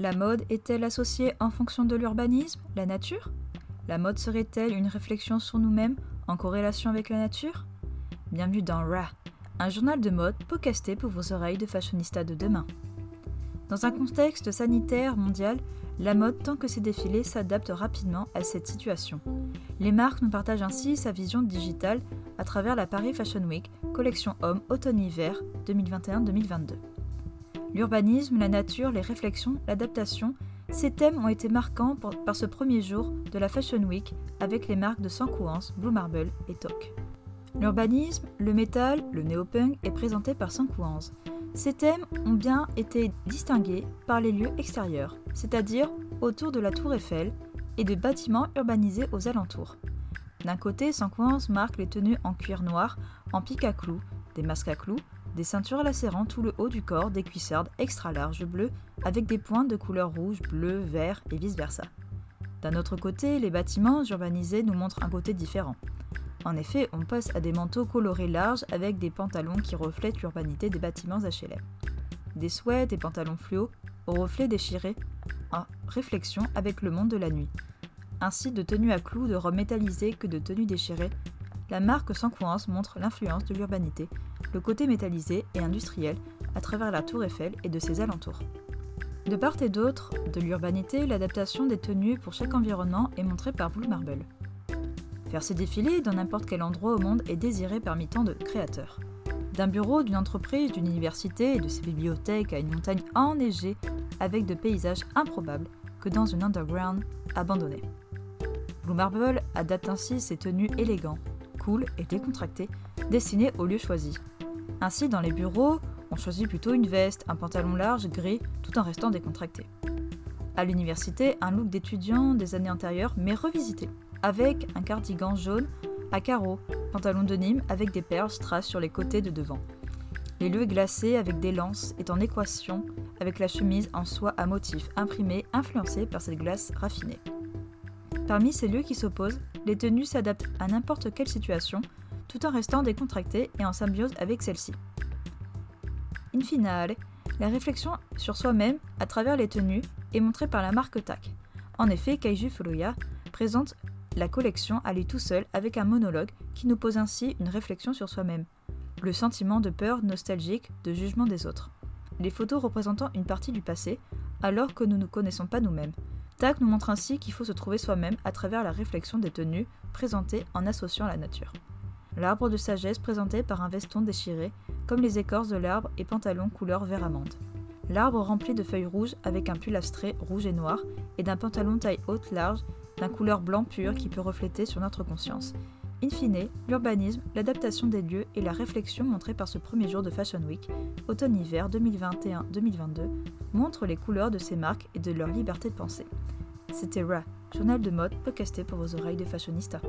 La mode est-elle associée en fonction de l'urbanisme, la nature? La mode serait-elle une réflexion sur nous-mêmes en corrélation avec la nature? Bienvenue dans Ra, un journal de mode podcasté pour vos oreilles de fashionista de demain. Dans un contexte sanitaire mondial, la mode tant que ses défilés s'adapte rapidement à cette situation. Les marques nous partagent ainsi sa vision digitale à travers la Paris Fashion Week, collection homme automne-hiver 2021-2022. L'urbanisme, la nature, les réflexions, l'adaptation, ces thèmes ont été marquants par ce premier jour de la Fashion Week avec les marques de Sankouans, Blue Marble et Tok. L'urbanisme, le métal, le néopunk est présenté par Sankouans. Ces thèmes ont bien été distingués par les lieux extérieurs, c'est-à-dire autour de la tour Eiffel et des bâtiments urbanisés aux alentours. D'un côté, Sankouans marque les tenues en cuir noir, en pique à clous, des masques à clous, des ceintures lacérant tout le haut du corps, des cuissardes extra larges bleues avec des pointes de couleur rouge, bleu, vert et vice-versa. D'un autre côté, les bâtiments urbanisés nous montrent un côté différent. En effet, on passe à des manteaux colorés larges avec des pantalons qui reflètent l'urbanité des bâtiments HLM. Des sweats et pantalons fluo aux reflets déchirés en réflexion avec le monde de la nuit. Ainsi de tenues à clous de robes métallisées que de tenues déchirées, la marque sans coince montre l'influence de l'urbanité le côté métallisé et industriel à travers la tour Eiffel et de ses alentours. De part et d'autre de l'urbanité, l'adaptation des tenues pour chaque environnement est montrée par Blue Marble. Faire ces défilés dans n'importe quel endroit au monde est désiré parmi tant de créateurs. D'un bureau, d'une entreprise, d'une université et de ses bibliothèques à une montagne enneigée avec de paysages improbables que dans une underground abandonnée. Blue Marble adapte ainsi ses tenues élégantes, cool et décontractées, destinées au lieu choisi, ainsi, dans les bureaux, on choisit plutôt une veste, un pantalon large, gris, tout en restant décontracté. À l'université, un look d'étudiant des années antérieures, mais revisité, avec un cardigan jaune à carreaux, pantalon de Nîmes avec des perles strass sur les côtés de devant. Les lieux glacés avec des lances est en équation avec la chemise en soie à motif imprimé influencée par cette glace raffinée. Parmi ces lieux qui s'opposent, les tenues s'adaptent à n'importe quelle situation, tout en restant décontracté et en symbiose avec celle-ci. In finale, la réflexion sur soi-même à travers les tenues est montrée par la marque TAC. En effet, Kaiju Furuya présente la collection à lui tout seul avec un monologue qui nous pose ainsi une réflexion sur soi-même, le sentiment de peur nostalgique, de jugement des autres. Les photos représentant une partie du passé, alors que nous ne connaissons pas nous-mêmes. TAC nous montre ainsi qu'il faut se trouver soi-même à travers la réflexion des tenues présentées en associant la nature l'arbre de sagesse présenté par un veston déchiré, comme les écorces de l'arbre et pantalon couleur vert amande. L'arbre rempli de feuilles rouges avec un pull abstrait rouge et noir, et d'un pantalon taille haute large, d'un couleur blanc pur qui peut refléter sur notre conscience. In fine, l'urbanisme, l'adaptation des lieux et la réflexion montrée par ce premier jour de Fashion Week, automne-hiver 2021-2022, montrent les couleurs de ces marques et de leur liberté de penser. C'était Ra, journal de mode podcasté pour vos oreilles de fashionista.